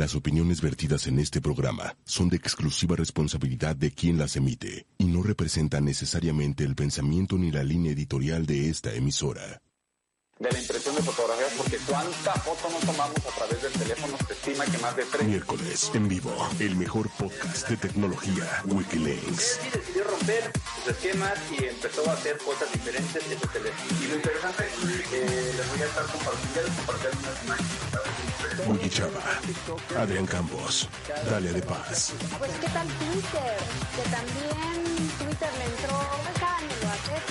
Las opiniones vertidas en este programa son de exclusiva responsabilidad de quien las emite y no representan necesariamente el pensamiento ni la línea editorial de esta emisora. de la impresión de fotografías, porque cuánta foto no tomamos a través del teléfono, se estima que más de tres. Miércoles, en vivo, el mejor podcast de tecnología, Wikilinks. Sí decidió romper sus esquemas y empezó a hacer cosas diferentes en su teléfono. Y lo interesante es que les voy a estar compartiendo, compartiendo unas imágenes. Wiki Chava, Adrián Campos, Dalia de Paz. Pues qué tal Twitter, que también Twitter le entró.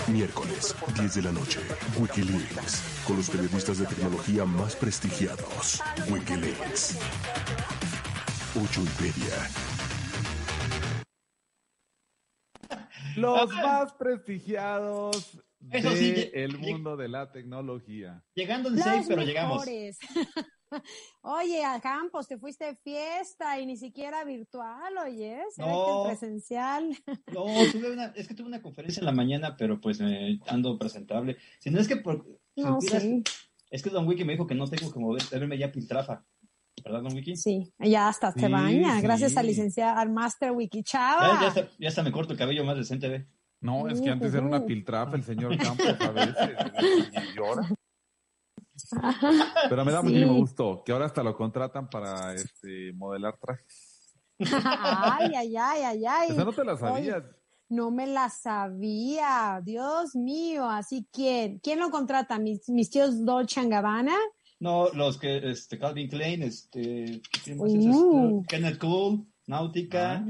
Miércoles, 10 de la noche, Wikilinks, con los periodistas de tecnología más prestigiados. Wikilinks. Ocho y media. Los más prestigiados Eso sí, del lle- mundo de la tecnología. Llegando en Los seis, pero llegamos. mejores. Oye, a Campos, te fuiste de fiesta y ni siquiera virtual, oye, se ve que No. presencial. No, tuve una, es que tuve una conferencia en la mañana, pero pues me ando presentable. Si no es que por, No, sí, es que Don Wiki me dijo que no tengo que mover, verme ya piltrafa. ¿Verdad, Don Wiki? sí, ya hasta se Sí, baña, sí. gracias al licenciado, al Master Wiki Chava. ya, hasta, ya hasta me corto el cabello más decente, ve. No, es que antes era una Ujú. piltrafa el señor Campos a veces y llora. Pero me da Sí. muchísimo gusto que ahora hasta lo contratan para este modelar trajes. Ay, ay, ay, ay, ay. Esa no te la Oye, sabías. no me la sabía, Dios mío, así quién, ¿quién lo contrata? ¿Mis, mis tíos Dolce Gabbana? No, los que, este, Calvin Klein, este, ¿quién más es Uh. este? Kenneth Cool, Náutica. Ah.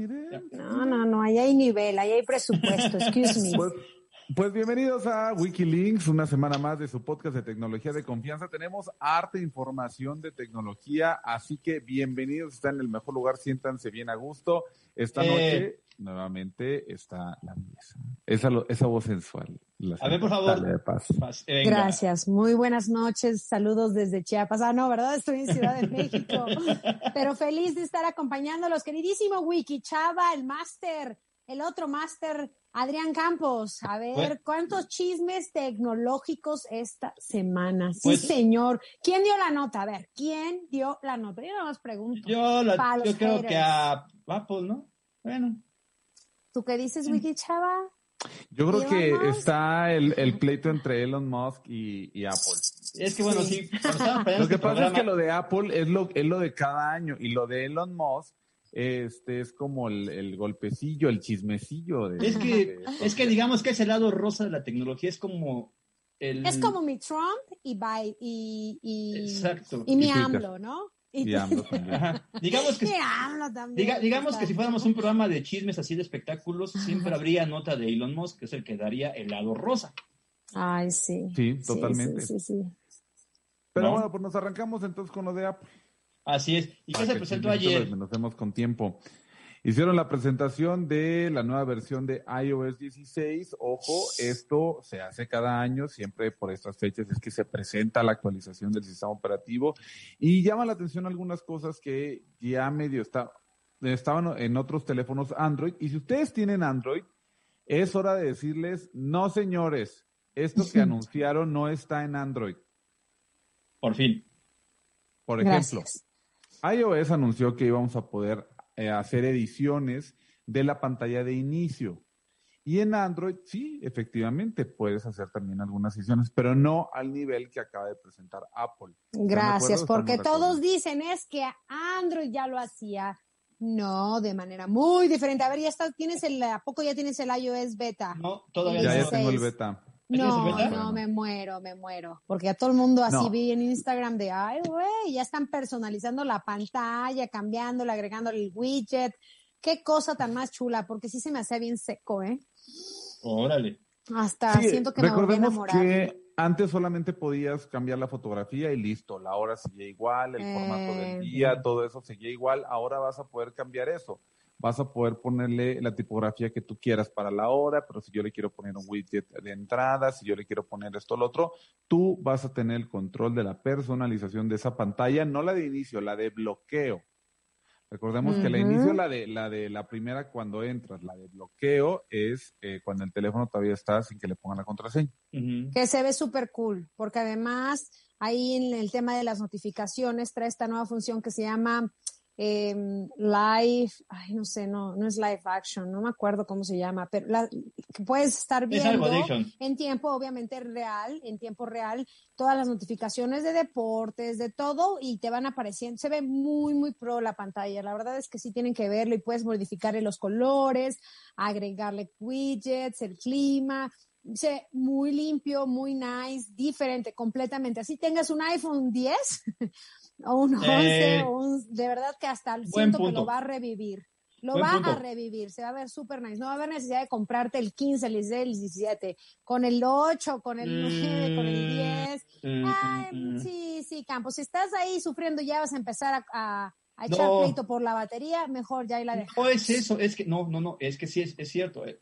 No, no, no, ahí hay nivel, ahí hay presupuesto, excuse me. Pues, pues bienvenidos a Wikilinks, una semana más de su podcast de tecnología de confianza. Tenemos arte, información de tecnología, así que bienvenidos, están en el mejor lugar, siéntanse bien a gusto. Esta Eh. noche, nuevamente, está la mesa. Esa, lo- esa voz sensual. la A ver, por favor. De Paz. Eh. Gracias, muy buenas noches, saludos desde Chiapas. Ah, no, ¿verdad? Estoy en Ciudad de México, pero feliz de estar acompañándolos. Queridísimo Wiki Chava, el máster, el otro máster, Adrián Campos. A ver, Bueno. ¿cuántos chismes tecnológicos esta semana? Sí, Pues- señor. ¿Quién dio la nota? A ver, ¿quién dio la nota? Yo no más pregunto. Yo, la- yo creo que a Apple, ¿no? Bueno. ¿Tú qué dices, Wiki Chava? Yo creo que Musk. está el, el pleito entre Elon Musk y, y Apple. Es que bueno, Sí. Lo que este pasa es que lo de Apple es lo, es lo de cada año y lo de Elon Musk este es como el, el golpecillo, el chismecillo. De, Es que, de- es que digamos que ese lado rosa de la tecnología es como el... Es como mi Trump y, Bi- y, y, Exacto. y mi Y. AMLO, ¿no? y AMLO también. Digamos que, Mi AMLO también. diga- digamos que si fuéramos un programa de chismes así de espectáculos, siempre habría nota de Elon Musk, que es el que daría el lado rosa. Ay, sí. Sí, totalmente. Sí, sí, sí. Pero ¿No? bueno, pues nos arrancamos entonces con lo de Apple. Así es. ¿Y qué se presentó ayer? Nos vemos con tiempo. Hicieron la presentación de la nueva versión de iOS 16. Ojo, esto se hace cada año, siempre por estas fechas es que se presenta la actualización del sistema operativo y llama la atención algunas cosas que ya medio está, estaban en otros teléfonos Android. Y si ustedes tienen Android, es hora de decirles, no señores, esto que anunciaron no está en Android. Por fin. Por ejemplo, Gracias. iOS anunció que íbamos a poder eh, hacer ediciones de la pantalla de inicio. Y en Android, sí, efectivamente, puedes hacer también algunas ediciones, pero no al nivel que acaba de presentar Apple. ¿Están de Gracias, porque todos dicen es que Android ya lo hacía. No, de manera muy diferente. A ver, ya está, tienes el, ¿a poco ya tienes el iOS beta? No, todavía Ya, ya tengo el 16. beta. ¿Tienes No, no, me muero, me muero. Porque a todo el mundo así No. vi en Instagram de, ay, güey, ya están personalizando la pantalla, cambiándole, agregándole el widget. Qué cosa tan más chula, porque sí se me hacía bien seco, ¿eh? Órale. Hasta Sí, siento que me volví a recordemos enamorar. que antes solamente podías cambiar la fotografía y listo, la hora seguía igual, el formato Eh. del día, todo eso seguía igual. Ahora vas a poder cambiar eso. Vas a poder ponerle la tipografía que tú quieras para la hora, pero si yo le quiero poner un widget de entrada, si yo le quiero poner esto o lo otro, tú vas a tener el control de la personalización de esa pantalla, no la de inicio, la de bloqueo. Recordemos que la inicio, la de, la de la primera cuando entras, la de bloqueo es eh, cuando el teléfono todavía está sin que le pongan la contraseña. Que se ve súper cool, porque además ahí en el tema de las notificaciones trae esta nueva función que se llama em, live, ay, no sé, no, no es live action, no me acuerdo cómo se llama, pero la, puedes estar viendo en tiempo, obviamente real, en tiempo real, todas las notificaciones de deportes, de todo, y te van apareciendo. Se ve muy, muy pro la pantalla. La verdad es que sí tienen que verlo y puedes modificarle los colores, agregarle widgets, el clima. Muy limpio, muy nice, diferente, completamente. Así tengas un iPhone 10 o un 11, eh, de verdad que hasta el siento que lo va a revivir. Lo va a revivir, se va a ver súper nice. No va a haber necesidad de comprarte el 15, el 16, el 17, con el 8, con el 9, con el 10. Mm, mm, mm, sí, sí, Campos. Si estás ahí sufriendo, ya vas a empezar a, echar pleito por la batería, mejor ya ahí la dejas. No es eso, es que no, no, no, es que sí es, es cierto. Eh,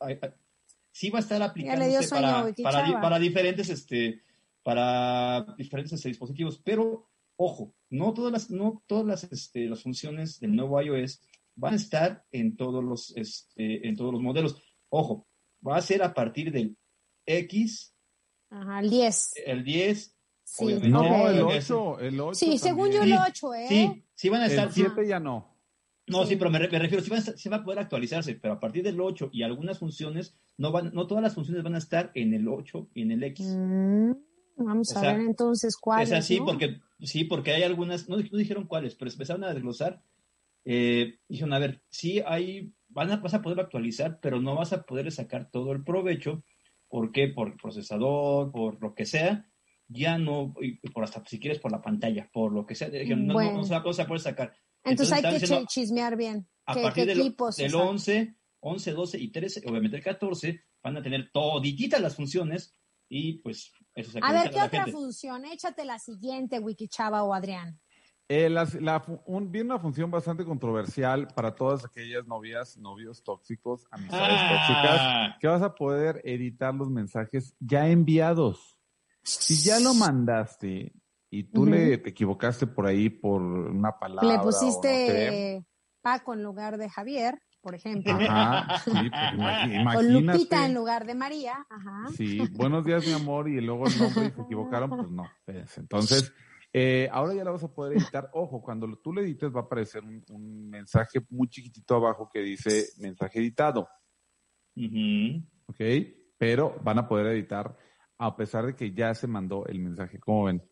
sí va a estar aplicándose para, para, para, diferentes, este, para diferentes este, dispositivos, pero ojo, no todas las, no todas las, este, las funciones del nuevo iOS van a estar en todos los, este, en todos los modelos. Ojo, va a ser a partir del X. Ajá, el 10. El 10. Sí, no, el 8, el 8. Sí, según yo el 8, ¿eh? Sí, sí van a estar. El 7 ya no. No, sí, pero me, refiero, sí, van a va a poder actualizarse, pero a partir del 8 y algunas funciones, no van, no todas las funciones van a estar en el 8 y en el X. Mm, vamos a ver entonces cuáles. Es así, porque, sí, porque hay algunas, no, no dijeron cuáles, pero empezaron a desglosar eh, dijeron, a ver, sí hay, van a, vas a poder actualizar, pero no vas a poder sacar todo el provecho. ¿Por qué? Por el procesador, por lo que sea. Ya no, por hasta si quieres por la pantalla, por lo que sea. Dijeron, no, no, no, se va a poder sacar. Entonces, hay que chismear bien. A partir del, equipos, del 11, 11, 12 y 13, obviamente el 14, van a tener todititas las funciones y pues se A ver, ¿qué otra función? Échate la siguiente, Wikichava o Adrián. Eh, la, viene una función bastante controversial para todas aquellas novias, novios tóxicos, amistades ah. tóxicas, que vas a poder editar los mensajes ya enviados. Si ya lo mandaste y tú le te equivocaste por ahí por una palabra. Le pusiste Paco en lugar de Javier, por ejemplo. Ajá, sí, pues O Lupita en lugar de María. Ajá. Sí, buenos días, mi amor, y luego el nombre y se equivocaron, pues no. Pues, entonces eh, ahora ya la vas a poder editar. Ojo, cuando tú le edites va a aparecer un, mensaje muy chiquitito abajo que dice mensaje editado. Ok, pero van a poder editar a pesar de que ya se mandó el mensaje. ¿Cómo ven?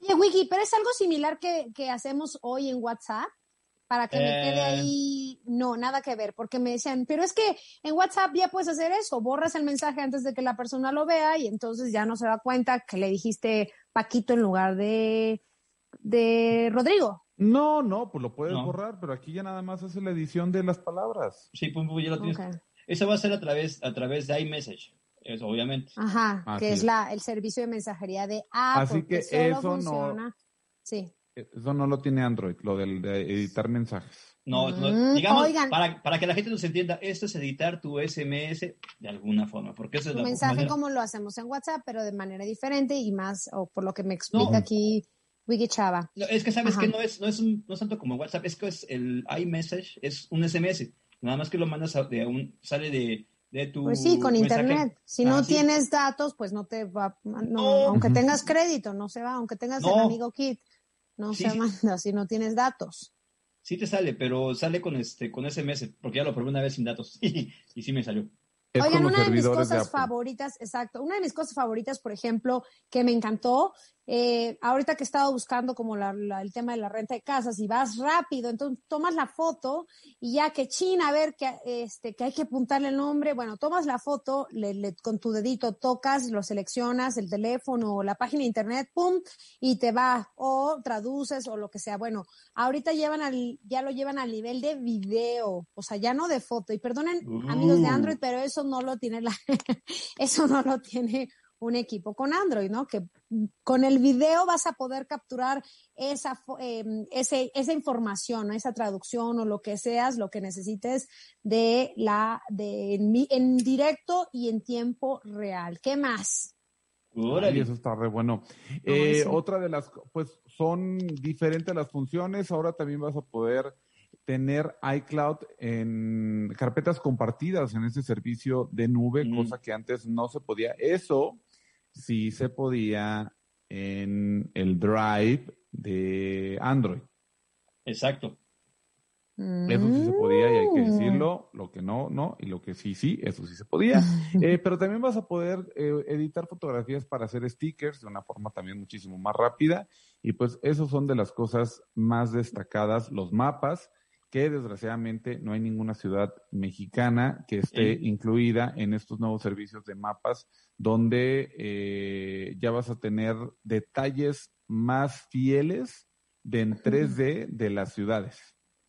Oye, Wiki, pero es algo similar que, que hacemos hoy en WhatsApp para que me quede eh. ahí, no, nada que ver, porque me decían, pero es que en WhatsApp ya puedes hacer eso, borras el mensaje antes de que la persona lo vea y entonces ya no se da cuenta que le dijiste Paquito en lugar de, de Rodrigo. No, no, pues lo puedes borrar, pero aquí ya nada más hace la edición de las palabras. Sí, pues, pues ya lo tienes. Eso va a ser a través, a través de iMessage. Eso, obviamente. Ajá, que es, la, el servicio de mensajería de Apple. Así que eso funciona. no. Sí. Eso no lo tiene Android, lo del de editar mensajes. No, mm, digamos, para, para, que la gente nos entienda, esto es editar tu SMS de alguna forma. Porque eso es tu mensaje como lo hacemos en WhatsApp, pero de manera diferente y más, o por lo que me explica aquí Wiki Chava. es que sabes que no es, no, es un, no es tanto como WhatsApp, es que es el iMessage, es un SMS. Nada más que lo mandas de un, sale de, de tu. Pues sí, con internet. Si no tienes datos, pues no te va, no, aunque tengas crédito, no se va, aunque tengas el amigo Kit no se manda si no tienes datos. Sí te sale, pero sale con este con SMS, porque ya lo probé una vez sin datos y sí me salió. Oigan, una de mis cosas favoritas, exacto, una de mis cosas favoritas, por ejemplo, que me encantó, eh, ahorita que he estado buscando como el tema de la renta de casas y vas rápido, entonces tomas la foto y ya que China, a ver que, este, que hay que apuntarle el nombre, bueno, tomas la foto, le, con tu dedito tocas, lo seleccionas, el teléfono o la página de internet, pum, y te va, o traduces o lo que sea. Bueno, ahorita llevan al, ya lo llevan al nivel de video, o sea, ya no de foto. Y perdonen, amigos de Android, pero eso no lo tiene la, eso no lo tiene un equipo con Android, ¿no? Que con el video vas a poder capturar esa, em, esa información, esa traducción o lo que seas, lo que necesites de la, de, en, directo y en tiempo real. ¿Qué más? Ay, eso está re bueno. Eh, otra de las, pues son diferentes las funciones. Ahora también vas a poder tener iCloud en carpetas compartidas en ese servicio de nube, mm. cosa que antes no se podía. Eso sí se podía en el Drive de Android. Exacto. Eso sí se podía y hay que decirlo, lo que no, no, y lo que sí, sí, eso sí se podía. Eh, pero también vas a poder eh, editar fotografías para hacer stickers de una forma también muchísimo más rápida. Y pues esos son de las cosas más destacadas, los mapas, que desgraciadamente no hay ninguna ciudad mexicana que esté incluida en estos nuevos servicios de mapas, donde eh, ya vas a tener detalles más fieles de en 3D de las ciudades.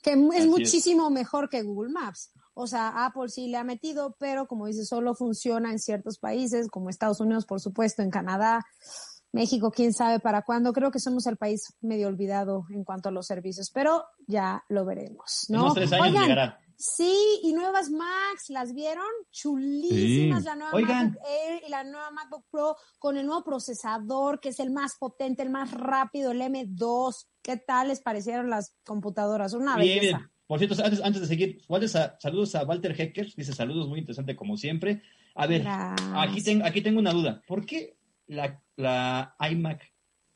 Que es muchísimo mejor que Google Maps. O sea, Apple sí le ha metido, pero como dice, solo funciona en ciertos países, como Estados Unidos, por supuesto, en Canadá, México, quién sabe para cuándo. Creo que somos el país medio olvidado en cuanto a los servicios, pero ya lo veremos. ¿no? tres años llegará. Sí, y nuevas Macs, ¿las vieron? Chulísimas la nueva MacBook Air y la nueva MacBook Pro con el nuevo procesador que es el más potente, el más rápido, el M2. ¿Qué tal les parecieron las computadoras? Una bien, Bien. Por cierto, antes, antes de seguir, saludos a Walter Heckers, dice saludos, muy interesante como siempre. A ver, aquí, tengo, aquí tengo una duda. ¿Por qué la, la iMac,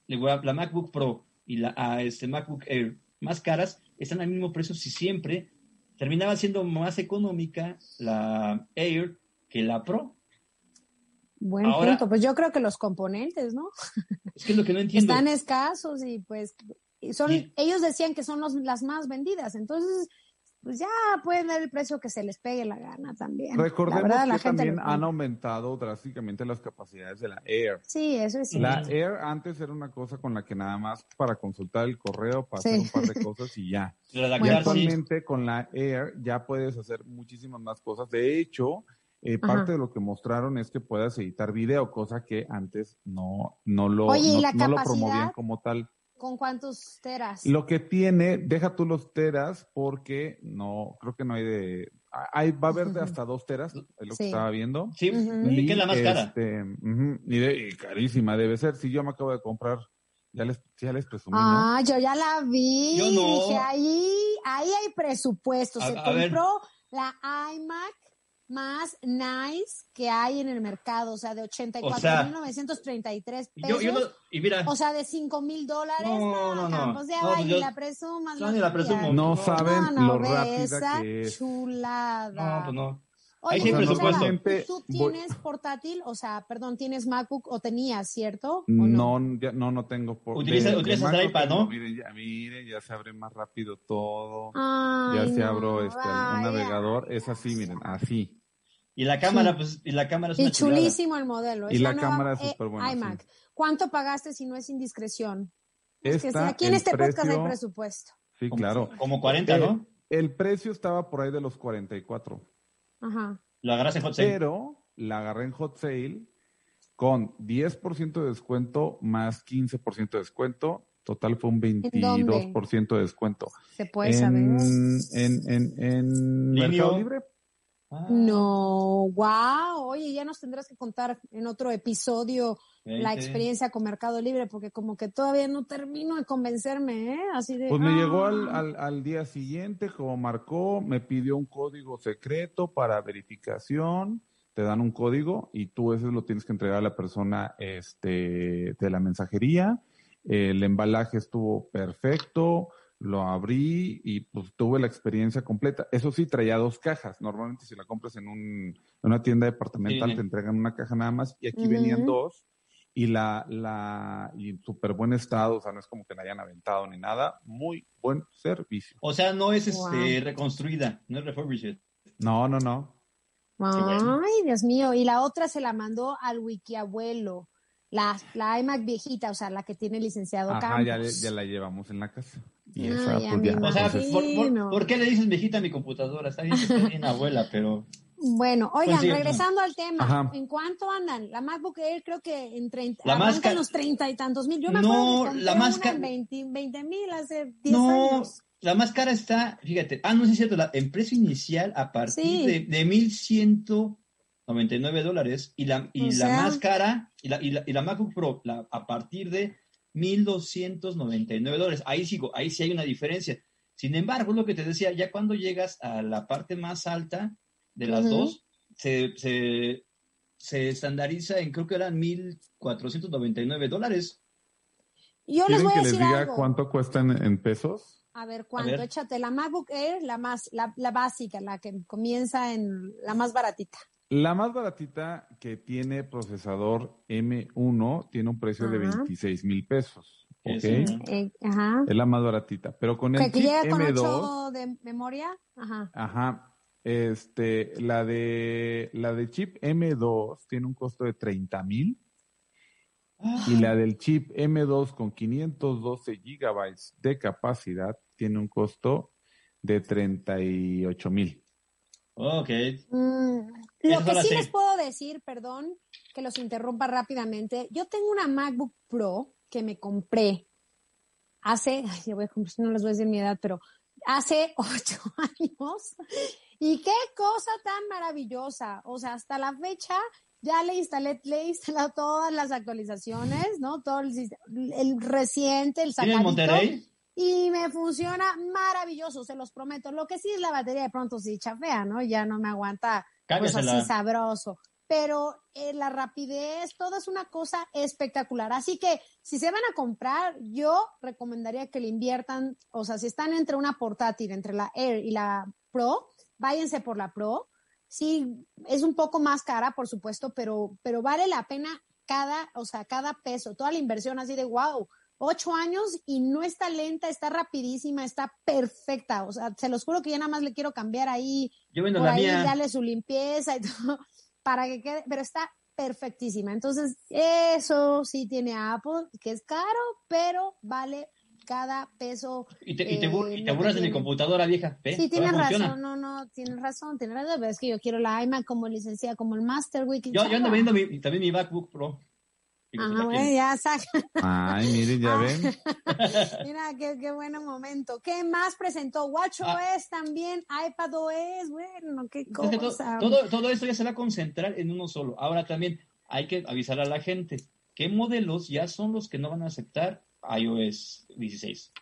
la MacBook Pro y la este MacBook Air más caras están al mismo precio si siempre terminaba siendo más económica la Air que la Pro. Buen punto. Pues yo creo que los componentes, ¿no? Es que es lo que no entiendo. Están escasos y pues son, ellos decían que son los, las más vendidas. Entonces, pues ya pueden dar el precio que se les pegue la gana también. Recordemos que también han aumentado drásticamente las capacidades de la Air. Sí, eso es La Air antes era una cosa con la que nada más para consultar el correo, para hacer un par de cosas y ya. y actualmente con la Air ya puedes hacer muchísimas más cosas. De hecho, eh, parte de lo que mostraron es que puedas editar video, cosa que antes no, no, lo, no lo promovían como tal. ¿Con cuántos teras? Lo que tiene, deja tú los teras porque no, creo que no hay de, hay, va a haber de hasta dos teras, es lo que estaba viendo. Sí, y, que es la más cara. Este, y, carísima debe ser. Si yo me acabo de comprar, ya les, ya les presumí. Ah, yo ya la vi. Yo no. Dije, ahí, ahí hay presupuesto. Se compró la iMac más nice que hay en el mercado, o sea, de 84.933 pesos. Yo, yo no, y mira, o sea, de 5 mil dólares. No, no, no. Pues ya va, y la presumas. No, ni la presumo. No saben lo rápida que es. chulada. No, pues no. Oye, Hay presupuesto. ¿tú tienes portátil? O sea, perdón, ¿tienes MacBook o tenías, cierto? no? No, ya, no, no tengo. Por, Utiliza, utilizas el iPad, ¿no? Miren ya, miren, ya se abre más rápido todo. ya se abro este, un navegador. Es así, miren, así. Y la cámara, pues, y la cámara es Y chulísimo el modelo. y la, cámara es súper buena. iMac. ¿Cuánto pagaste si no es indiscreción? Es que aquí en este podcast hay presupuesto. Sí, claro. Como 40, ¿no? El, precio estaba por ahí de los 44. Ajá. Lo agarras en hot sale. Pero la agarré en hot sale con 10% de descuento más 15% de descuento. Total fue un 22% de descuento. Se puede saber. En, en, en Mercado Libre. Ah. No, wow, oye, ya nos tendrás que contar en otro episodio la experiencia con Mercado Libre, porque como que todavía no termino de convencerme, ¿eh? Así de... Pues me llegó al, ah". al, al, día siguiente, como marcó, me pidió un código secreto para verificación, te dan un código y tú ese lo tienes que entregar a la persona este, de la mensajería. El embalaje estuvo perfecto, lo abrí y pues tuve la experiencia completa. Eso sí, traía dos cajas. Normalmente si la compras en, un, en una tienda departamental te entregan una caja nada más y aquí venían dos y la, la, y en súper buen estado, o sea, no es como que la hayan aventado ni nada. Muy buen servicio. O sea, no es este, reconstruida, no es refurbished. No, no, no. Ay, Dios mío. Y la otra se la mandó al wikiabuelo. La, la iMac viejita, o sea, la que tiene licenciado Ajá, Ya, ya la llevamos en la casa. Y esa, pues, o sea, por, qué le dices viejita a mi computadora? Está bien, está bien abuela, pero... Bueno, oigan, regresando al tema, ¿en cuánto andan? La MacBook Air creo que en 30, la los 30 y tantos mil. Yo me no, acuerdo que la más en 20 mil hace 10 no, años. La más cara está, fíjate, ah, no es cierto, la, en precio inicial a partir de, de 1199 dólares y la, y la más cara, y la, y la, y la MacBook Pro la, a partir de 1.299 dólares. Ahí sigo, ahí sí hay una diferencia. Sin embargo, lo que te decía, ya cuando llegas a la parte más alta de las dos, se, se, se, estandariza en creo que eran 1.499 dólares. Yo les voy que a decir les diga cuánto cuestan en pesos? A ver, ¿cuánto? Échate la MacBook Air, la más, la, la básica, la que comienza en la más baratita. La más baratita que tiene procesador M1 tiene un precio de 26 mil pesos. ¿ok? Eh, ajá. Es la más baratita. Pero con el chip M2 de memoria, ajá. Ajá. Este, la de la de chip M2 tiene un costo de 30 mil. Y la del chip M2 con 512 gigabytes de capacidad tiene un costo de 38 mil. Ok. Mm, lo que sí les puedo decir, perdón, que los interrumpa rápidamente. Yo tengo una MacBook Pro que me compré hace, ay, voy a cumplir, no les voy a decir mi edad, pero hace ocho años. Y qué cosa tan maravillosa. O sea, hasta la fecha ya le instalé, le he instalado todas las actualizaciones, ¿no? Todo el, el reciente, el sacadito. Y me funciona maravilloso, se los prometo. Lo que sí es la batería de pronto sí chafea, ¿no? Ya no me aguanta pues así sabroso. Pero eh, la rapidez, todo es una cosa espectacular. Así que si se van a comprar, yo recomendaría que le inviertan, o sea, si están entre una portátil, entre la Air y la Pro, váyanse por la Pro. Sí, es un poco más cara, por supuesto, pero, pero vale la pena cada, o sea, cada peso, toda la inversión así de wow ocho años y no está lenta, está rapidísima, está perfecta. O sea, se los juro que ya nada más le quiero cambiar ahí, Yo por la ahí, darle su limpieza y todo, para que quede, pero está perfectísima. Entonces, eso sí tiene Apple, que es caro, pero vale cada peso. Y te, y te, eh, burlas de mi computadora vieja. Sí, tienes razón, no, no, tienes razón, tienes razón. Es que yo quiero la iMac como licenciada, como el Master Week. Yo, yo ando viendo también mi MacBook Pro. Ah, bueno, ya saca. Ay, miren, ya ven. Mira, qué, qué buen momento. ¿Qué más presentó? WatchOS ah. también, iPadOS, bueno, qué cosa. Todo, todo esto ya se va a concentrar en uno solo. Ahora también hay que avisar a la gente qué modelos ya son los que no van a aceptar iOS 16.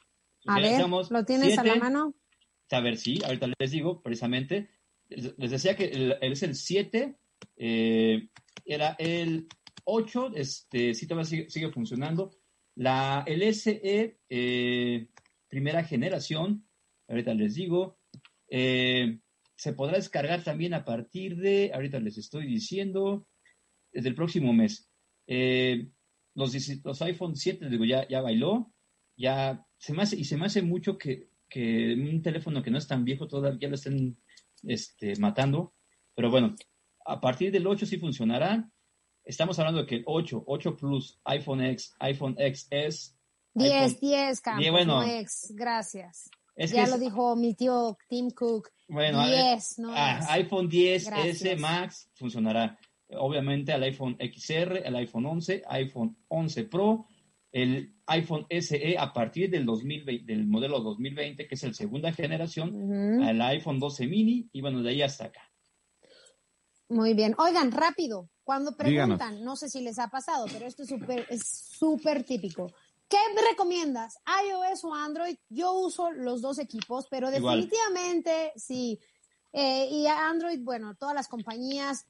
A ver, ¿lo tienes a la mano? A ver, sí, ahorita les digo, precisamente, les decía que el, es el 7, eh, era el 8 este, sí todavía sigue, funcionando. La LSE eh, primera generación, ahorita les digo, eh, se podrá descargar también a partir de, ahorita les estoy diciendo, desde el próximo mes. Eh, los, los, iPhone 7, digo, ya, ya bailó, ya se me hace, y se me hace mucho que, que un teléfono que no es tan viejo todavía lo estén este, matando, pero bueno, a partir del 8 sí funcionará. Estamos hablando de que el 8, 8 Plus, iPhone X, iPhone XS. 10, 10, Campos, bueno, X, gracias. ya lo dijo mi tío Tim Cook. Bueno, 10, no ah, iPhone 10 S Max funcionará. Obviamente al iPhone XR, al iPhone 11, iPhone 11 Pro, el iPhone SE a partir del 2020, del modelo 2020, que es el segunda generación, al iPhone 12 mini y bueno, de ahí hasta acá. Muy bien. Oigan, rápido, cuando preguntan, no sé si les ha pasado, pero esto es súper es súper típico. ¿Qué recomiendas? iOS o Android? Yo uso los dos equipos, pero definitivamente sí. Eh, y Android, bueno, todas las compañías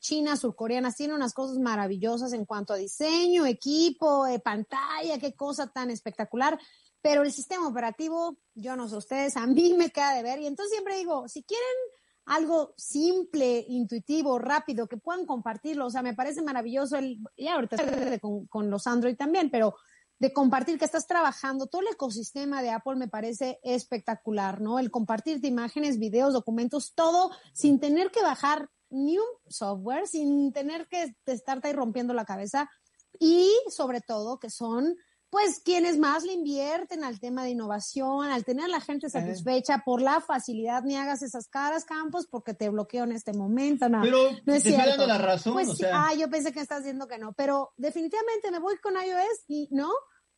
chinas, surcoreanas tienen unas cosas maravillosas en cuanto a diseño, equipo, eh, pantalla, qué cosa tan espectacular. Pero el sistema operativo, yo no sé ustedes, a mí me queda de ver. Y entonces siempre digo, si quieren algo simple, intuitivo, rápido, que puedan compartirlo. O sea, me parece maravilloso el, y ahorita con, con los Android también, pero de compartir que estás trabajando, todo el ecosistema de Apple me parece espectacular, ¿no? El compartirte imágenes, videos, documentos, todo sin tener que bajar ni un software, sin tener que estarte ahí rompiendo la cabeza y sobre todo que son pues quienes más le invierten al tema de innovación, al tener a la gente satisfecha por la facilidad, ni hagas esas caras, Campos, porque te bloqueo en este momento. No, pero no es te estoy dando la razón. Pues, o sea... Ah, yo pensé que estás diciendo que no, pero definitivamente me voy con iOS y no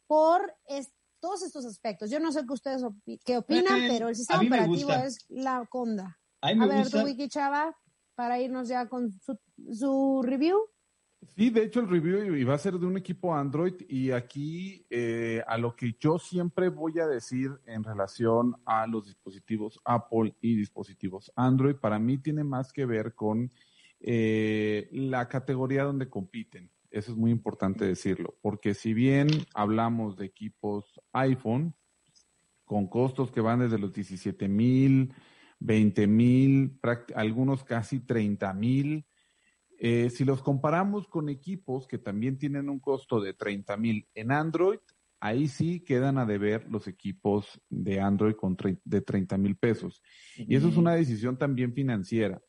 por todos estos aspectos. Yo no sé qué ustedes qué opinan, pero el sistema operativo es la conda. A, ver, tu Wiki Chava, para irnos ya con su, su review. Sí, de hecho el review va a ser de un equipo Android y aquí eh, a lo que yo siempre voy a decir en relación a los dispositivos Apple y dispositivos Android, para mí tiene más que ver con eh, la categoría donde compiten. Eso es muy importante decirlo, porque si bien hablamos de equipos iPhone, con costos que van desde los 17 mil, 20 mil, algunos casi 30 mil. Eh, si los comparamos con equipos que también tienen un costo de 30 mil en Android, ahí sí quedan a deber los equipos de Android con de 30 mil pesos. Y eso es una decisión también financiera,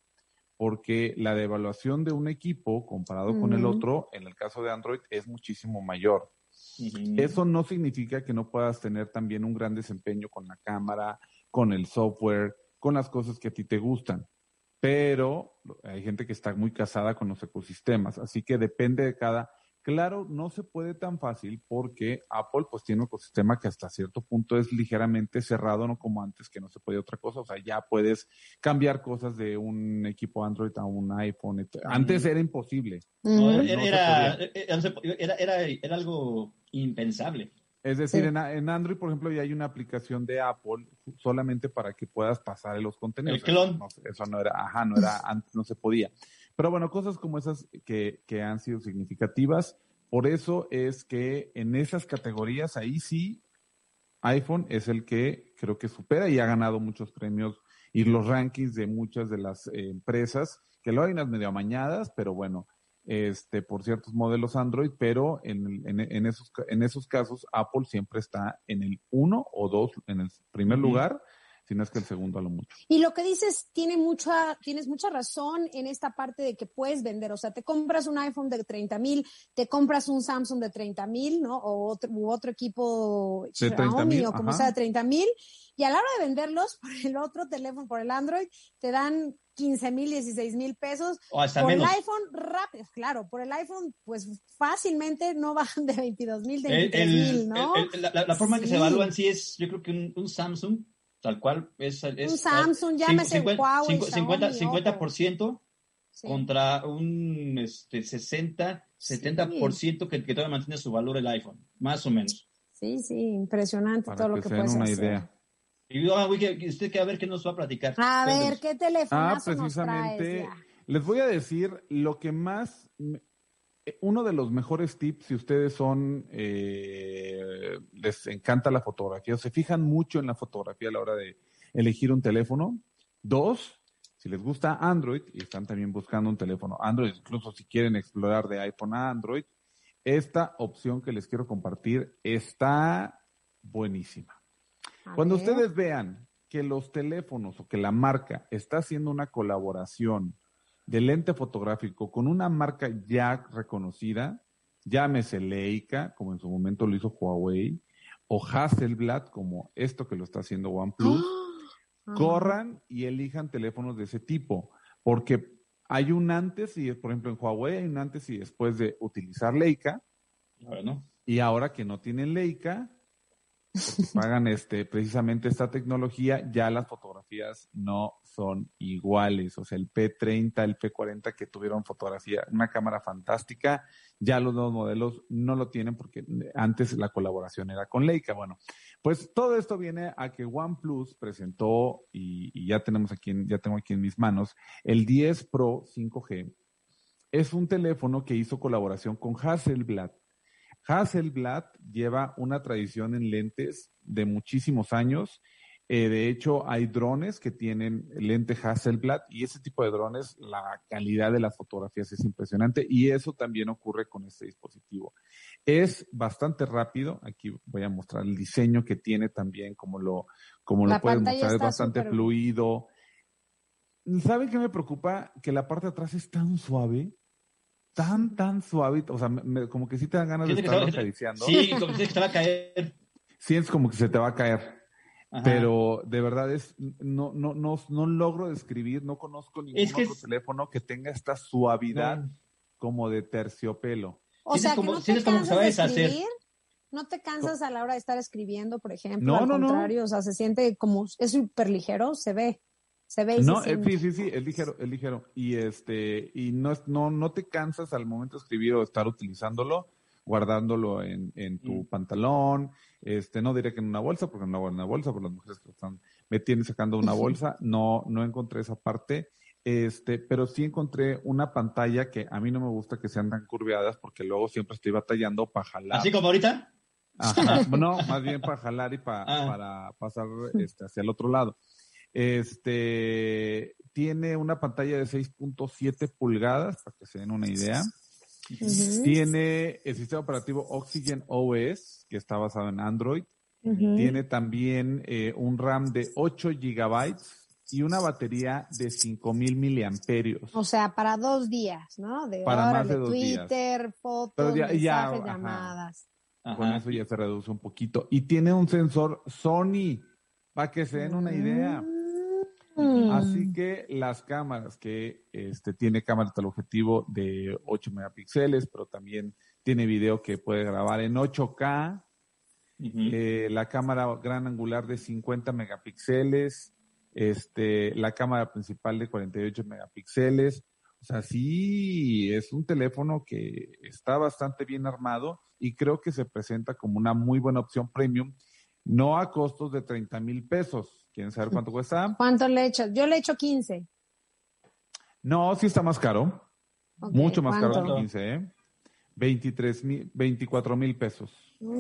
porque la devaluación de un equipo comparado con el otro, en el caso de Android, es muchísimo mayor. Eso no significa que no puedas tener también un gran desempeño con la cámara, con el software, con las cosas que a ti te gustan. Pero hay gente que está muy casada con los ecosistemas, así que depende de cada. Claro, no se puede tan fácil porque Apple pues tiene un ecosistema que hasta cierto punto es ligeramente cerrado, no como antes que no se podía otra cosa. O sea, ya puedes cambiar cosas de un equipo Android a un iPhone. Antes era imposible. era, era, era algo impensable. Es decir, en, Android, por ejemplo, ya hay una aplicación de Apple solamente para que puedas pasar los contenidos. El clon. eso no era, ajá, no era, antes no se podía. Pero bueno, cosas como esas que, que han sido significativas. Por eso es que en esas categorías, ahí sí, iPhone es el que creo que supera y ha ganado muchos premios y los rankings de muchas de las eh, empresas, que lo hay unas medio amañadas, pero bueno, este, por ciertos modelos Android, pero en, en, esos, en esos casos Apple siempre está en el uno o dos, en el primer lugar, si no es que el segundo a lo mucho. Y lo que dices, tiene mucha, tienes mucha razón en esta parte de que puedes vender, o sea, te compras un iPhone de 30 mil, te compras un Samsung de 30 mil, ¿no? O otro, u otro equipo Xiaomi o como sea de 30 mil, y a la hora de venderlos por el otro teléfono, por el Android, te dan 15 mil, 16 mil pesos. O hasta por el iPhone, rápido, claro, por el iPhone, pues fácilmente no bajan de 22 mil, de 23 mil, ¿no? la, forma en que se evalúan sí es, yo creo que un, Samsung, tal cual, es... es un Samsung, llámese 50, Huawei, 50, 50% contra un este, 60, 70% que, que todavía mantiene su valor el iPhone, más o menos. Sí, sí, impresionante todo lo que puedes una hacer. Idea. Y ah, usted que a ver qué nos va a platicar. A ver, ¿qué teléfono ah, precisamente, les voy a decir lo que más, eh, uno de los mejores tips si ustedes son, eh, les encanta la fotografía, o se fijan mucho en la fotografía a la hora de elegir un teléfono. Dos, si les gusta Android y están también buscando un teléfono Android, incluso si quieren explorar de iPhone a Android, esta opción que les quiero compartir está buenísima. Cuando ustedes vean que los teléfonos o que la marca está haciendo una colaboración de lente fotográfico con una marca ya reconocida, llámese Leica, como en su momento lo hizo Huawei, o Hasselblad, como esto que lo está haciendo OnePlus, corran y elijan teléfonos de ese tipo, porque hay un antes y, por ejemplo, en Huawei hay un antes y después de utilizar Leica, y ahora que no tienen Leica, pagan este, precisamente esta tecnología, ya las fotografías no son iguales. O sea, el P30, el P40 que tuvieron fotografía, una cámara fantástica, ya los nuevos modelos no lo tienen porque antes la colaboración era con Leica. Bueno, pues todo esto viene a que OnePlus presentó, y, y ya tenemos aquí, ya tengo aquí en mis manos, el 10 Pro 5G. Es un teléfono que hizo colaboración con Hasselblad Hasselblad lleva una tradición en lentes de muchísimos años. Eh, de hecho, hay drones que tienen lente Hasselblad y ese tipo de drones, la calidad de las fotografías es impresionante y eso también ocurre con este dispositivo. Es bastante rápido. Aquí voy a mostrar el diseño que tiene también, como lo, como lo pueden mostrar, es bastante fluido. ¿Saben qué me preocupa? Que la parte de atrás es tan suave tan, tan suave, o sea, como que sí te dan ganas de estar acariciando. Sí, como que se te va a caer. Sientes como que se te va a caer. Pero de verdad es, no, no, no, no logro describir, no conozco ningún otro teléfono que tenga esta suavidad como de terciopelo. O sea, como, que no te cansas de escribir, no te cansas a la hora de estar escribiendo, por ejemplo, no, al contrario, o sea, se siente como, es súper ligero, se ve. Se ve no, eh, sí, sí, sí, es ligero, es ligero. Y este, y no, no, no te cansas al momento de escribir o estar utilizándolo, guardándolo en, en tu mm. pantalón, este, no diré que en una bolsa, porque no en una bolsa, por las mujeres que están metiendo y sacando una bolsa, no, no encontré esa parte. Este, pero sí encontré una pantalla que a mí no me gusta que sean tan curveadas porque luego siempre estoy batallando para jalar. ¿Así como ahorita? Ajá, no, más bien para jalar y ah. para pasar este, hacia el otro lado. Este tiene una pantalla de 6.7 pulgadas, para que se den una idea. Tiene el sistema operativo Oxygen OS, que está basado en Android. Tiene también eh, un RAM de 8 gigabytes y una batería de 5000 miliamperios. O sea, para dos días, ¿no? De para más de, Twitter, fotos, mensajes, llamadas. Con eso ya se reduce un poquito. Y tiene un sensor Sony, para que se den una idea. Mm. Así que las cámaras que este, tiene cámara teleobjetivo de 8 megapíxeles, pero también tiene video que puede grabar en 8K. Eh, la cámara gran angular de 50 megapíxeles, este, la cámara principal de 48 megapíxeles. O sea, sí, es un teléfono que está bastante bien armado y creo que se presenta como una muy buena opción premium, no a costos de 30 mil pesos. ¿Quieren saber cuánto cuesta? ¿Cuánto le hecho? Yo le hecho 15. No, sí está más caro. Mucho más caro que 15, ¿eh? 23 mil, 24 mil pesos.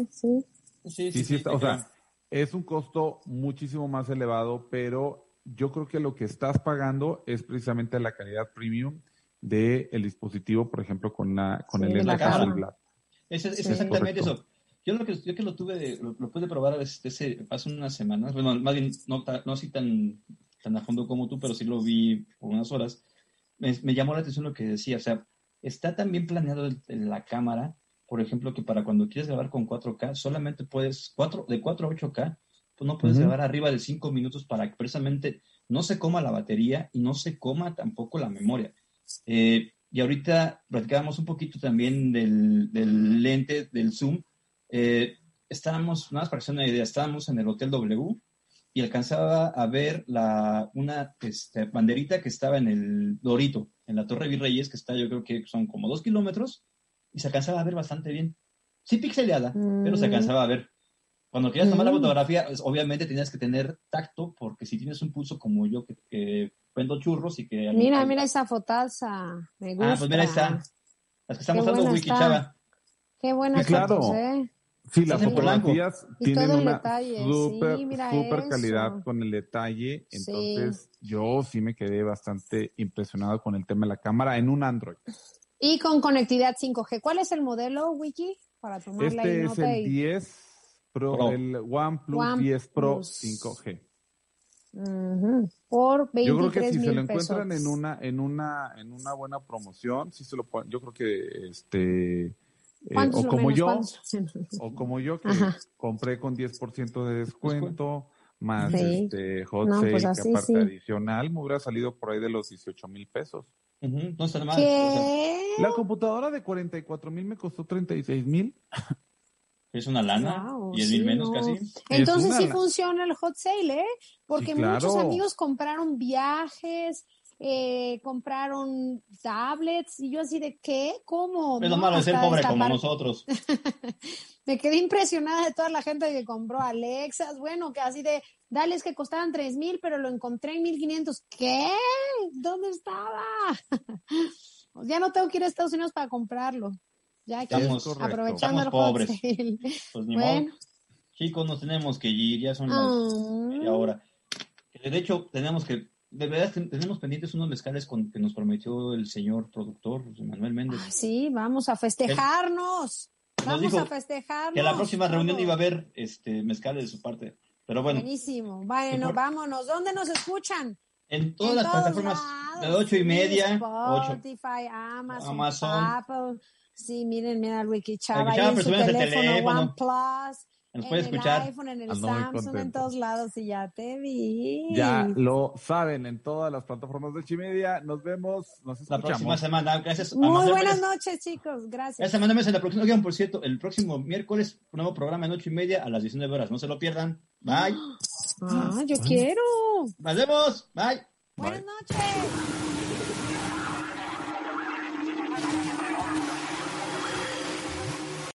Sí. Sí, sí, sí, o sea, es un costo muchísimo más elevado, pero yo creo que lo que estás pagando es precisamente la calidad premium del el dispositivo, por ejemplo, con, la, con el cámara. Es, es exactamente eso. Yo lo que, yo que lo tuve, lo, pude probar hace unas semanas, bueno, más bien no, no así tan, tan a fondo como tú, pero sí lo vi por unas horas. Me, me llamó la atención lo que decía, o sea, está tan bien planeado en la cámara por ejemplo, que para cuando quieres grabar con 4K, solamente puedes, 4, de 4 a 8K, pues no puedes grabar arriba de 5 minutos para que precisamente no se coma la batería y no se coma tampoco la memoria. Eh, y ahorita platicábamos un poquito también del, del lente, del zoom. Eh, estábamos, nada más para hacer una idea, estábamos en el Hotel W y alcanzaba a ver la, una este, banderita que estaba en el Dorito, en la Torre Virreyes, que está yo creo que son como dos kilómetros, y se alcanzaba a ver bastante bien. Sí pixeleada, pero se mm. alcanzaba a ver. Cuando querías tomar la mm. fotografía, pues, obviamente tenías que tener tacto, porque si tienes un pulso como yo que, vendo churros y que... Mira, mira esa fotaza, me gusta. Ah, pues mira, está. Las que estamos dando Wiki Chava. Qué buena claro. fotos, ¿eh? Sí, las fotografías tienen una súper super calidad con el detalle. Entonces, yo sí me quedé bastante impresionado con el tema de la cámara en un Android. Y con conectividad 5G. ¿Cuál es el modelo, Wiki? Para tomar este es el 10 Pro, el OnePlus 10 Pro 5G. Por 23 Yo creo que si se lo encuentran en una en una en una buena promoción, sí se lo yo creo que este eh, o como yo o como yo que compré con 10% de descuento más este hot pues que aparte adicional me hubiera salido por ahí de los 18 mil pesos. No está mal. la computadora de 44 mil me costó 36 mil. Es una lana, y es mil menos casi. Entonces sí funciona el hot sale, ¿eh? Porque muchos amigos compraron viajes, eh, compraron tablets y yo así de qué, cómo. Es lo malo de ser pobre como nosotros. Me quedé impresionada de toda la gente que compró Alexas, bueno, que así de, dales que costaban tres mil, pero lo encontré en 1500. ¿Qué? ¿Dónde estaba? ya no tengo que ir a Estados Unidos para comprarlo. Ya que aprovechando el pobres. Pues ni bueno. Chicos, nos tenemos que ir, ya son las ah. hora. De hecho, tenemos que de verdad tenemos pendientes unos mezcales con, que nos prometió el señor productor Manuel Méndez. sí, vamos a festejarnos. vamos a festejarnos. Que la próxima reunión iba a haber este mezcales de su parte. Pero bueno. Buenísimo. Bueno, vámonos. ¿Dónde nos escuchan? En todas las plataformas de ocho y media. Spotify, Amazon, Apple. Sí, miren, mira Wiki Chava. Ahí en su teléfono, OnePlus. Nos puede escuchar. En el iPhone, en el Samsung, en todos lados y ya te vi. Ya lo saben en todas las plataformas de Chimedia. Nos vemos, nos escuchamos. La próxima semana. Gracias. Muy buenas noches, chicos. Gracias. Esta semana en la próxima. por cierto, el próximo miércoles, un nuevo programa en ocho y media a las 19 horas. No se lo pierdan. Bye. Ah, yo quiero. Nos vemos. Bye. Buenas noches.